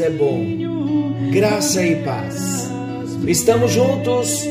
É bom. Graça e paz. Estamos juntos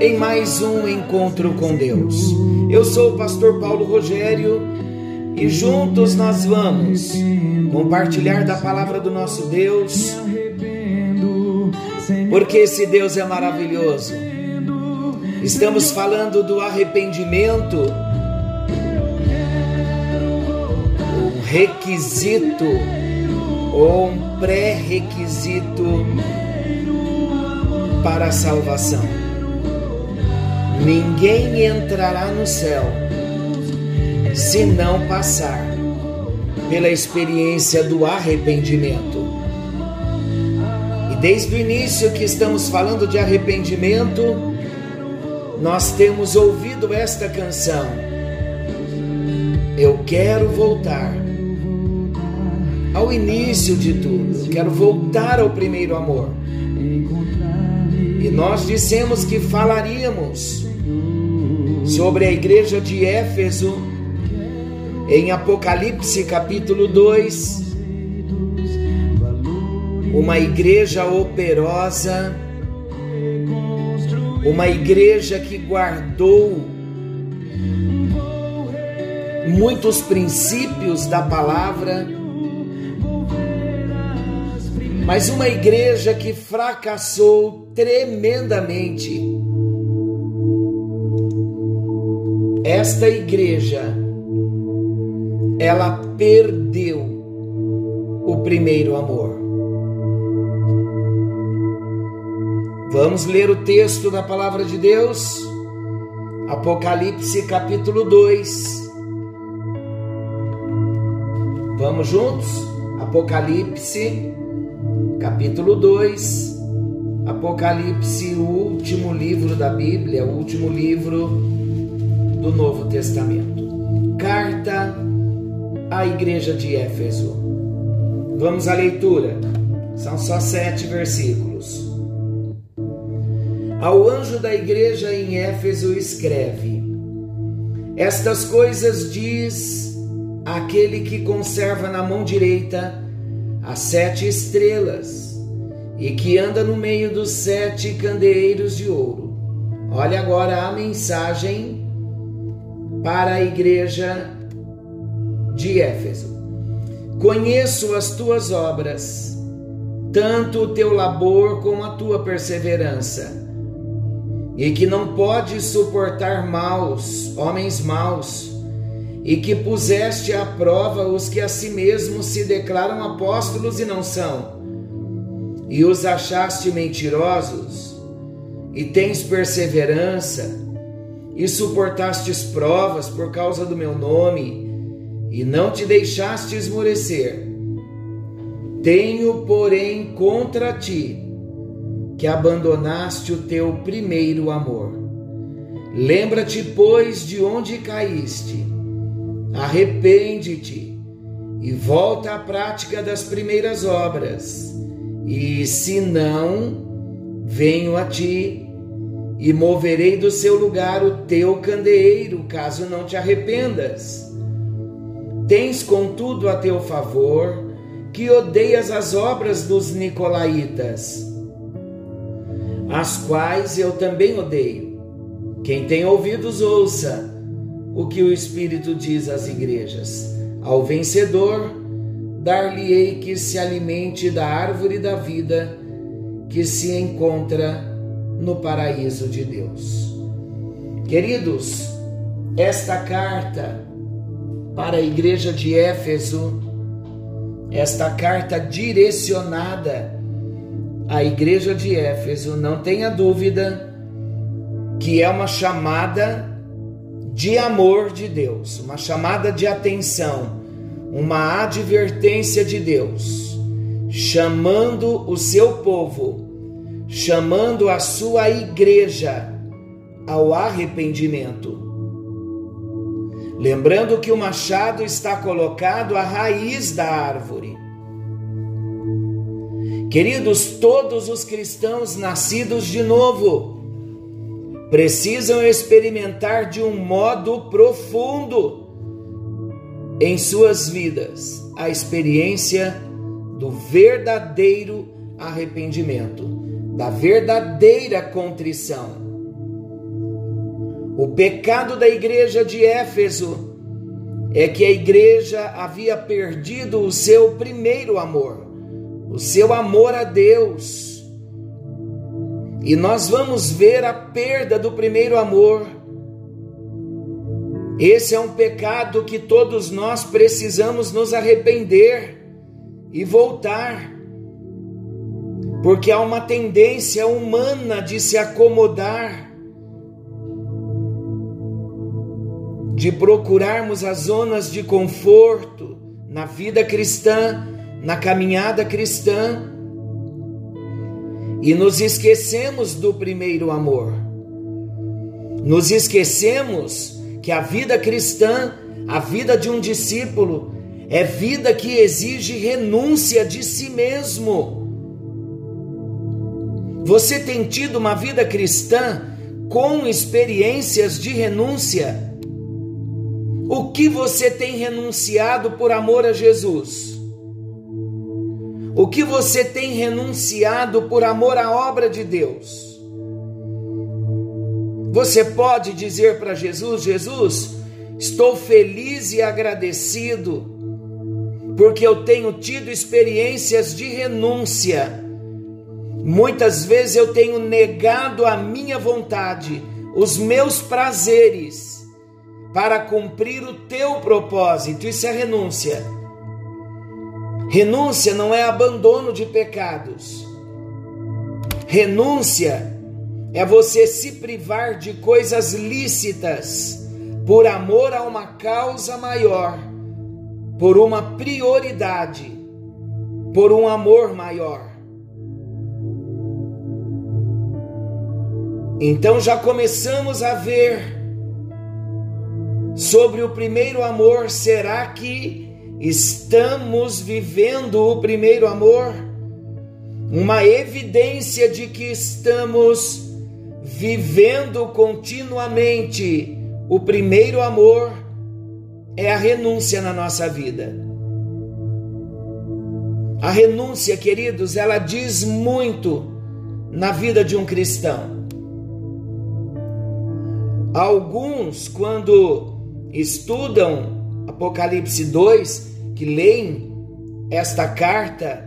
em mais um encontro com Deus. Eu sou o pastor Paulo Rogério e juntos nós vamos compartilhar da palavra do nosso Deus. Porque esse Deus é maravilhoso. Estamos falando do arrependimento requisito ou um pré-requisito para a salvação. Ninguém entrará no céu se não passar pela experiência do arrependimento. E desde o início que estamos falando de arrependimento, nós temos ouvido esta canção. Eu quero voltar ao início de tudo. Eu quero voltar ao primeiro amor. E nós dissemos que falaríamos sobre a igreja de Éfeso em Apocalipse capítulo 2. Uma igreja operosa, uma igreja que guardou muitos princípios da palavra mas uma igreja que fracassou tremendamente. Esta igreja, ela perdeu o primeiro amor. Vamos ler o texto da palavra de Deus, Apocalipse capítulo 2. Vamos juntos? Apocalipse capítulo 2, Apocalipse, o último livro da Bíblia, o último livro do Novo Testamento. Carta à Igreja de Éfeso. Vamos à leitura. São só sete versículos. Ao anjo da igreja em Éfeso escreve: Estas coisas diz aquele que conserva na mão direita as sete estrelas e que anda no meio dos sete candeeiros de ouro. Olha agora a mensagem para a igreja de Éfeso. Conheço as tuas obras, tanto o teu labor como a tua perseverança, e que não podes suportar maus, homens maus e que puseste à prova os que a si mesmos se declaram apóstolos e não são, e os achaste mentirosos, e tens perseverança, e suportastes provas por causa do meu nome, e não te deixaste esmorecer. Tenho, porém, contra ti que abandonaste o teu primeiro amor. Lembra-te, pois, de onde caíste Arrepende-te e volta à prática das primeiras obras. E se não, venho a ti e moverei do seu lugar o teu candeeiro, caso não te arrependas. Tens, contudo, a teu favor que odeias as obras dos nicolaítas, as quais eu também odeio. Quem tem ouvidos, ouça o que o Espírito diz às igrejas. Ao vencedor, dar-lhe-ei que se alimente da árvore da vida que se encontra no paraíso de Deus. Queridos, esta carta para a igreja de Éfeso, esta carta direcionada à igreja de Éfeso, não tenha dúvida que é uma chamada de amor de Deus, uma chamada de atenção, uma advertência de Deus, chamando o seu povo, chamando a sua igreja ao arrependimento. Lembrando que o machado está colocado à raiz da árvore. Queridos, todos os cristãos nascidos de novo, precisam experimentar de um modo profundo em suas vidas a experiência do verdadeiro arrependimento, da verdadeira contrição. O pecado da igreja de Éfeso é que a igreja havia perdido o seu primeiro amor, o seu amor a Deus. E nós vamos ver a perda do primeiro amor. Esse é um pecado que todos nós precisamos nos arrepender e voltar. Porque há uma tendência humana de se acomodar, de procurarmos as zonas de conforto na vida cristã, na caminhada cristã, e nos esquecemos do primeiro amor. Nos esquecemos que a vida cristã, a vida de um discípulo, é vida que exige renúncia de si mesmo. Você tem tido uma vida cristã com experiências de renúncia? O que você tem renunciado por amor a Jesus? O que você tem renunciado por amor à obra de Deus? Você pode dizer para Jesus: Jesus, estou feliz e agradecido porque eu tenho tido experiências de renúncia Muitas vezes eu tenho negado a minha vontade, os meus prazeres, para cumprir o teu propósito. Isso é renúncia. Renúncia não é abandono de pecados. Renúncia é você se privar de coisas lícitas por amor a uma causa maior, por uma prioridade, por um amor maior. Então já começamos a ver sobre o primeiro amor. Será que estamos vivendo o primeiro amor? Uma evidência de que estamos vivendo continuamente o primeiro amor é a renúncia na nossa vida. A renúncia, queridos, ela diz muito na vida de um cristão. Alguns, quando estudam Apocalipse 2, que leem esta carta,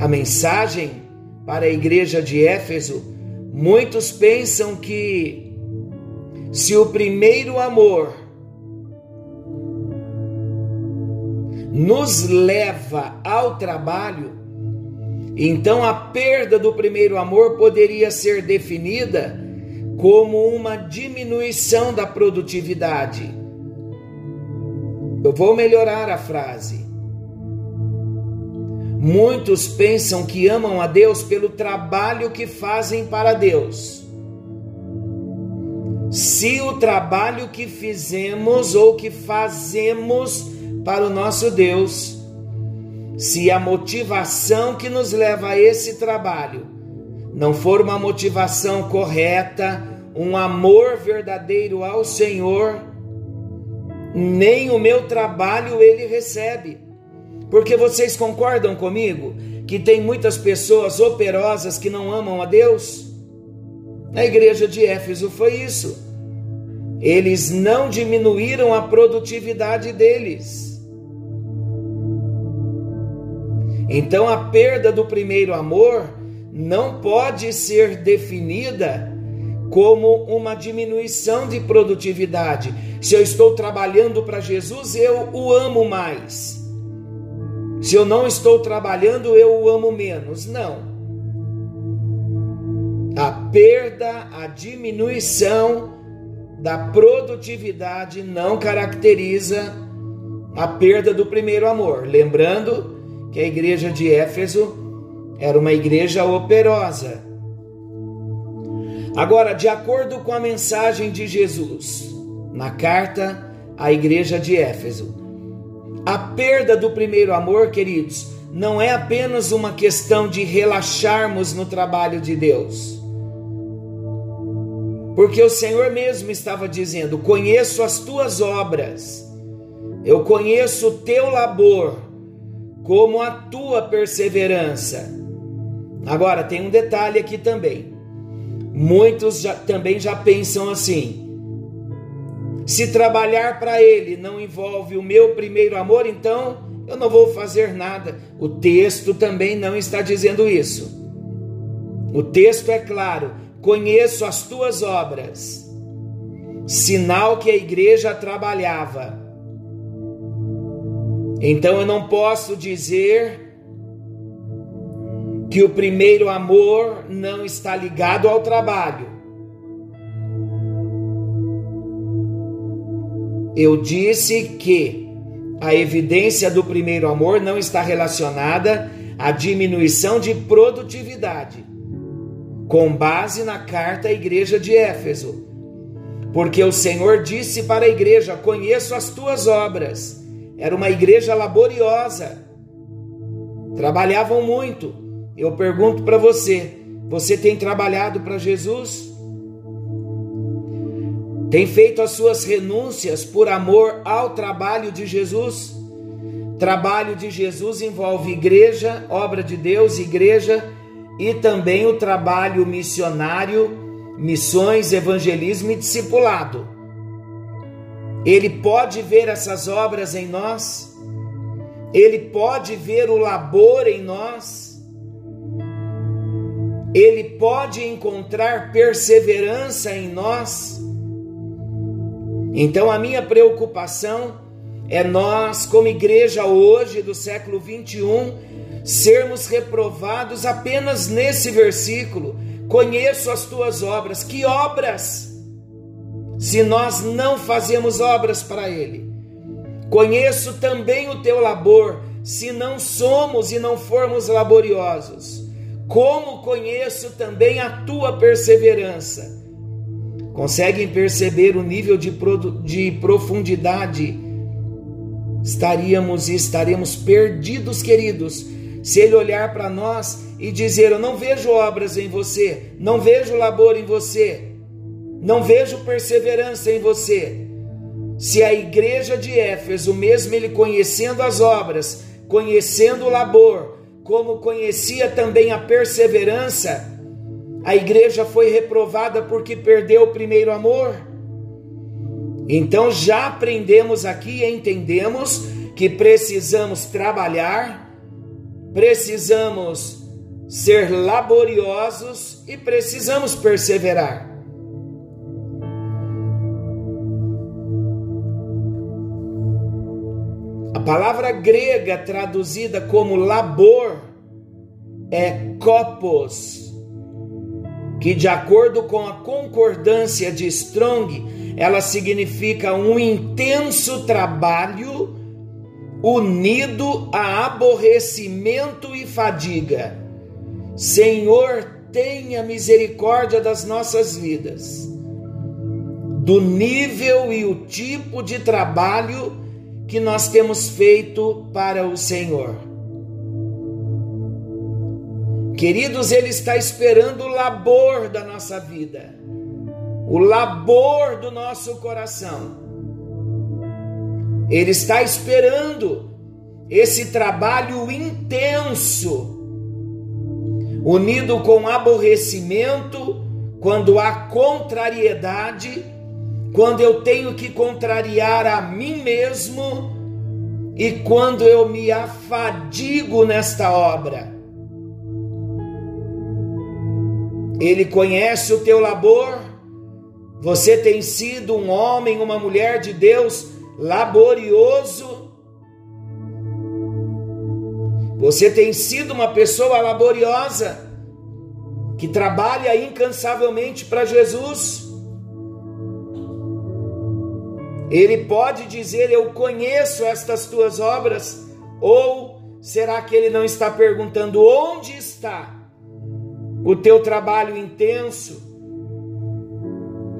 a mensagem para a igreja de Éfeso, muitos pensam que se o primeiro amor nos leva ao trabalho, então a perda do primeiro amor poderia ser definida como uma diminuição da produtividade. Eu vou melhorar a frase. Muitos pensam que amam a Deus pelo trabalho que fazem para Deus. Se o trabalho que fizemos ou que fazemos para o nosso Deus, se a motivação que nos leva a esse trabalho não for uma motivação correta, um amor verdadeiro ao Senhor, nem o meu trabalho ele recebe. Porque vocês concordam comigo que tem muitas pessoas operosas que não amam a Deus? Na igreja de Éfeso foi isso. Eles não diminuíram a produtividade deles. Então a perda do primeiro amor não pode ser definida como uma diminuição de produtividade. Se eu estou trabalhando para Jesus, eu o amo mais. Se eu não estou trabalhando, eu o amo menos. Não. A perda, a diminuição da produtividade não caracteriza a perda do primeiro amor. Lembrando que a igreja de Éfeso era uma igreja operosa. Agora, de acordo com a mensagem de Jesus na carta à igreja de Éfeso, a perda do primeiro amor, queridos, não é apenas uma questão de relaxarmos no trabalho de Deus. Porque o Senhor mesmo estava dizendo: Conheço as tuas obras, Eu conheço o teu labor, como a tua perseverança. Agora, tem um detalhe aqui também. Muitos já, também já pensam assim: se trabalhar para Ele não envolve o meu primeiro amor, então eu não vou fazer nada. O texto também não está dizendo isso. O texto é claro: conheço as tuas obras, sinal que a igreja trabalhava. Então eu não posso dizer que o primeiro amor não está ligado ao trabalho. Eu disse que a evidência do primeiro amor não está relacionada à diminuição de produtividade, com base na carta à igreja de Éfeso. Porque o Senhor disse para a igreja: Conheço as tuas obras. Era uma igreja laboriosa, trabalhavam muito. Eu pergunto para você: você tem trabalhado para Jesus? Tem feito as suas renúncias por amor ao trabalho de Jesus? Trabalho de Jesus envolve igreja, obra de Deus, igreja e também o trabalho missionário, missões, evangelismo e discipulado. Ele pode ver essas obras em nós, ele pode ver o labor em nós, ele pode encontrar perseverança em nós então a minha preocupação é nós, como igreja hoje do século 21, sermos reprovados apenas nesse versículo. Conheço as tuas obras. Que obras? Se nós não fazemos obras para Ele. Conheço também o teu labor, se não somos e não formos laboriosos. Como conheço também a tua perseverança Conseguem perceber o nível de, de profundidade? Estaríamos e estaremos perdidos, queridos, se ele olhar para nós e dizer: Eu não vejo obras em você, não vejo labor em você, não vejo perseverança em você. Se a igreja de Éfeso, mesmo ele conhecendo as obras, conhecendo o labor, como conhecia também a perseverança, a igreja foi reprovada porque perdeu o primeiro amor. Então já aprendemos aqui e entendemos que precisamos trabalhar, precisamos ser laboriosos e precisamos perseverar. Palavra grega traduzida como labor é copos que, de acordo com a concordância de Strong, ela significa um intenso trabalho unido a aborrecimento e fadiga. Senhor, tenha misericórdia das nossas vidas, do nível e o tipo de trabalho que nós temos feito para o Senhor. Queridos, Ele está esperando o labor da nossa vida, o labor do nosso coração. Ele está esperando esse trabalho intenso, unido com aborrecimento, quando há contrariedade, quando eu tenho que contrariar a mim mesmo e quando eu me afadigo nesta obra. Ele conhece o teu labor. Você tem sido um homem, uma mulher de Deus laborioso. Você tem sido uma pessoa laboriosa que trabalha incansavelmente para Jesus. Ele pode dizer: Eu conheço estas tuas obras, ou será que ele não está perguntando onde está o teu trabalho intenso,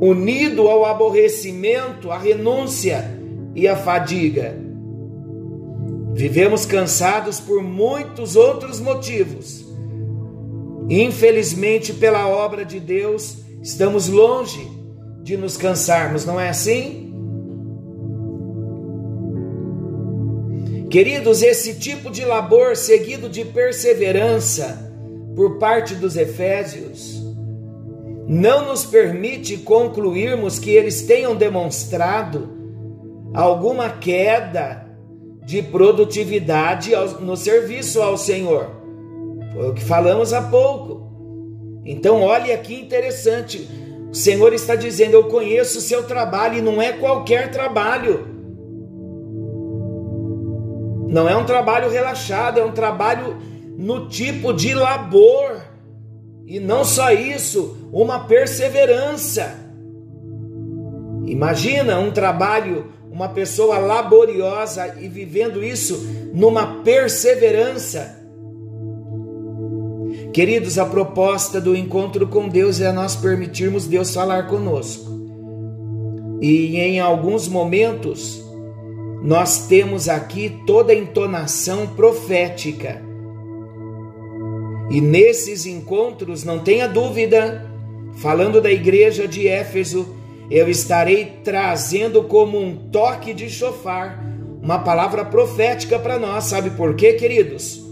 unido ao aborrecimento, à renúncia e à fadiga. Vivemos cansados por muitos outros motivos. Infelizmente, pela obra de Deus, estamos longe de nos cansarmos, não é assim? Queridos, esse tipo de labor seguido de perseverança por parte dos Efésios não nos permite concluirmos que eles tenham demonstrado alguma queda de produtividade no serviço ao Senhor. Foi o que falamos há pouco. Então, olhe aqui interessante. O Senhor está dizendo: Eu conheço o seu trabalho e não é qualquer trabalho. Não é um trabalho relaxado, é um trabalho no tipo de labor. E não só isso, uma perseverança. Imagina um trabalho, uma pessoa laboriosa e vivendo isso numa perseverança. Queridos, a proposta do encontro com Deus é nós permitirmos Deus falar conosco. E em alguns momentos, nós temos aqui toda a entonação profética. E nesses encontros, não tenha dúvida, falando da igreja de Éfeso, eu estarei trazendo como um toque de chofar uma palavra profética para nós. Sabe por quê, queridos?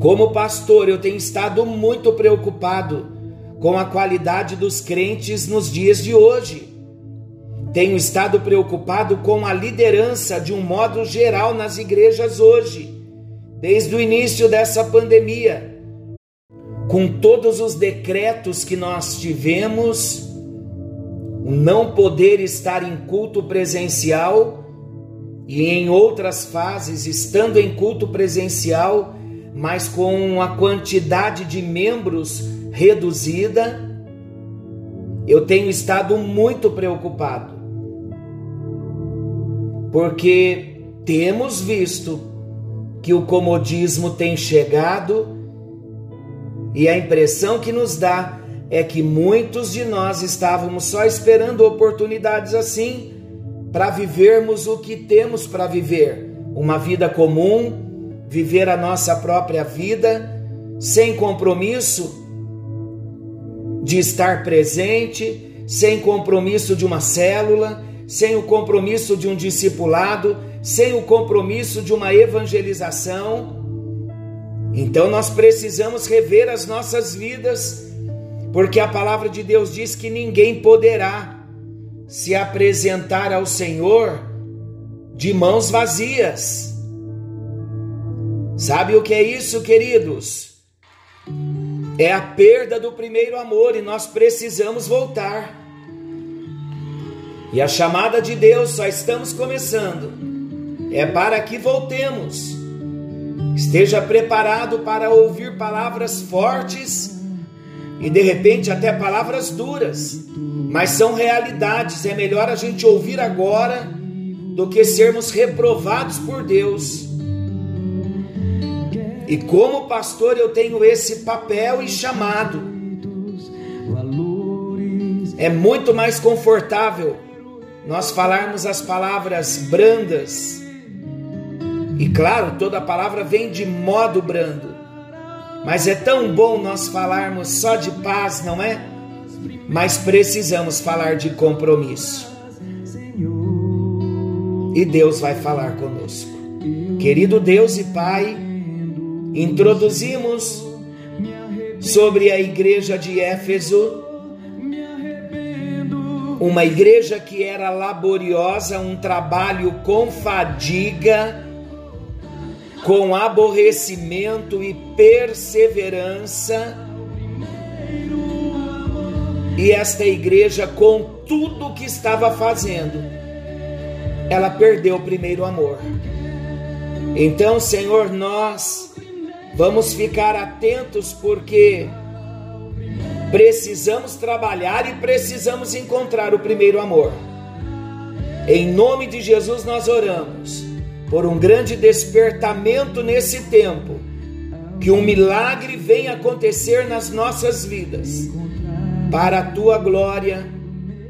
Como pastor, eu tenho estado muito preocupado com a qualidade dos crentes nos dias de hoje. Tenho estado preocupado com a liderança de um modo geral nas igrejas hoje, desde o início dessa pandemia. Com todos os decretos que nós tivemos, o não poder estar em culto presencial e em outras fases estando em culto presencial, mas com a quantidade de membros reduzida, eu tenho estado muito preocupado porque temos visto que o comodismo tem chegado e a impressão que nos dá é que muitos de nós estávamos só esperando oportunidades assim para vivermos o que temos para viver, uma vida comum, viver a nossa própria vida sem compromisso de estar presente, sem compromisso de uma célula, sem o compromisso de um discipulado, sem o compromisso de uma evangelização. Então nós precisamos rever as nossas vidas, porque a palavra de Deus diz que ninguém poderá se apresentar ao Senhor de mãos vazias. Sabe o que é isso, queridos? É a perda do primeiro amor e nós precisamos voltar. E a chamada de Deus só estamos começando. É para que voltemos. Esteja preparado para ouvir palavras fortes e de repente até palavras duras, mas são realidades. É melhor a gente ouvir agora do que sermos reprovados por Deus. E como pastor, eu tenho esse papel e chamado. É muito mais confortável nós falarmos as palavras brandas, e claro, toda palavra vem de modo brando, mas é tão bom nós falarmos só de paz, não é? Mas precisamos falar de compromisso. E Deus vai falar conosco. Querido Deus e Pai, introduzimos sobre a igreja de Éfeso uma igreja que era laboriosa, um trabalho com fadiga, com aborrecimento e perseverança. E esta igreja, com tudo que estava fazendo, ela perdeu o primeiro amor. Então, Senhor, nós vamos ficar atentos porque Precisamos trabalhar e precisamos encontrar o primeiro amor. Em nome de Jesus nós oramos por um grande despertamento nesse tempo, que um milagre venha acontecer nas nossas vidas, para a tua glória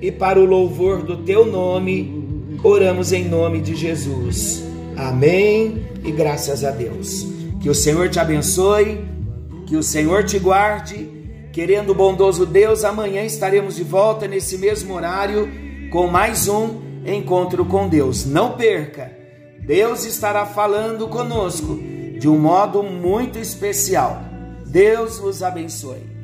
e para o louvor do teu nome. Oramos em nome de Jesus. Amém e graças a Deus. Que o Senhor te abençoe, que o Senhor te guarde Querendo o bondoso Deus, amanhã estaremos de volta nesse mesmo horário com mais um encontro com Deus. Não perca! Deus estará falando conosco de um modo muito especial. Deus vos abençoe.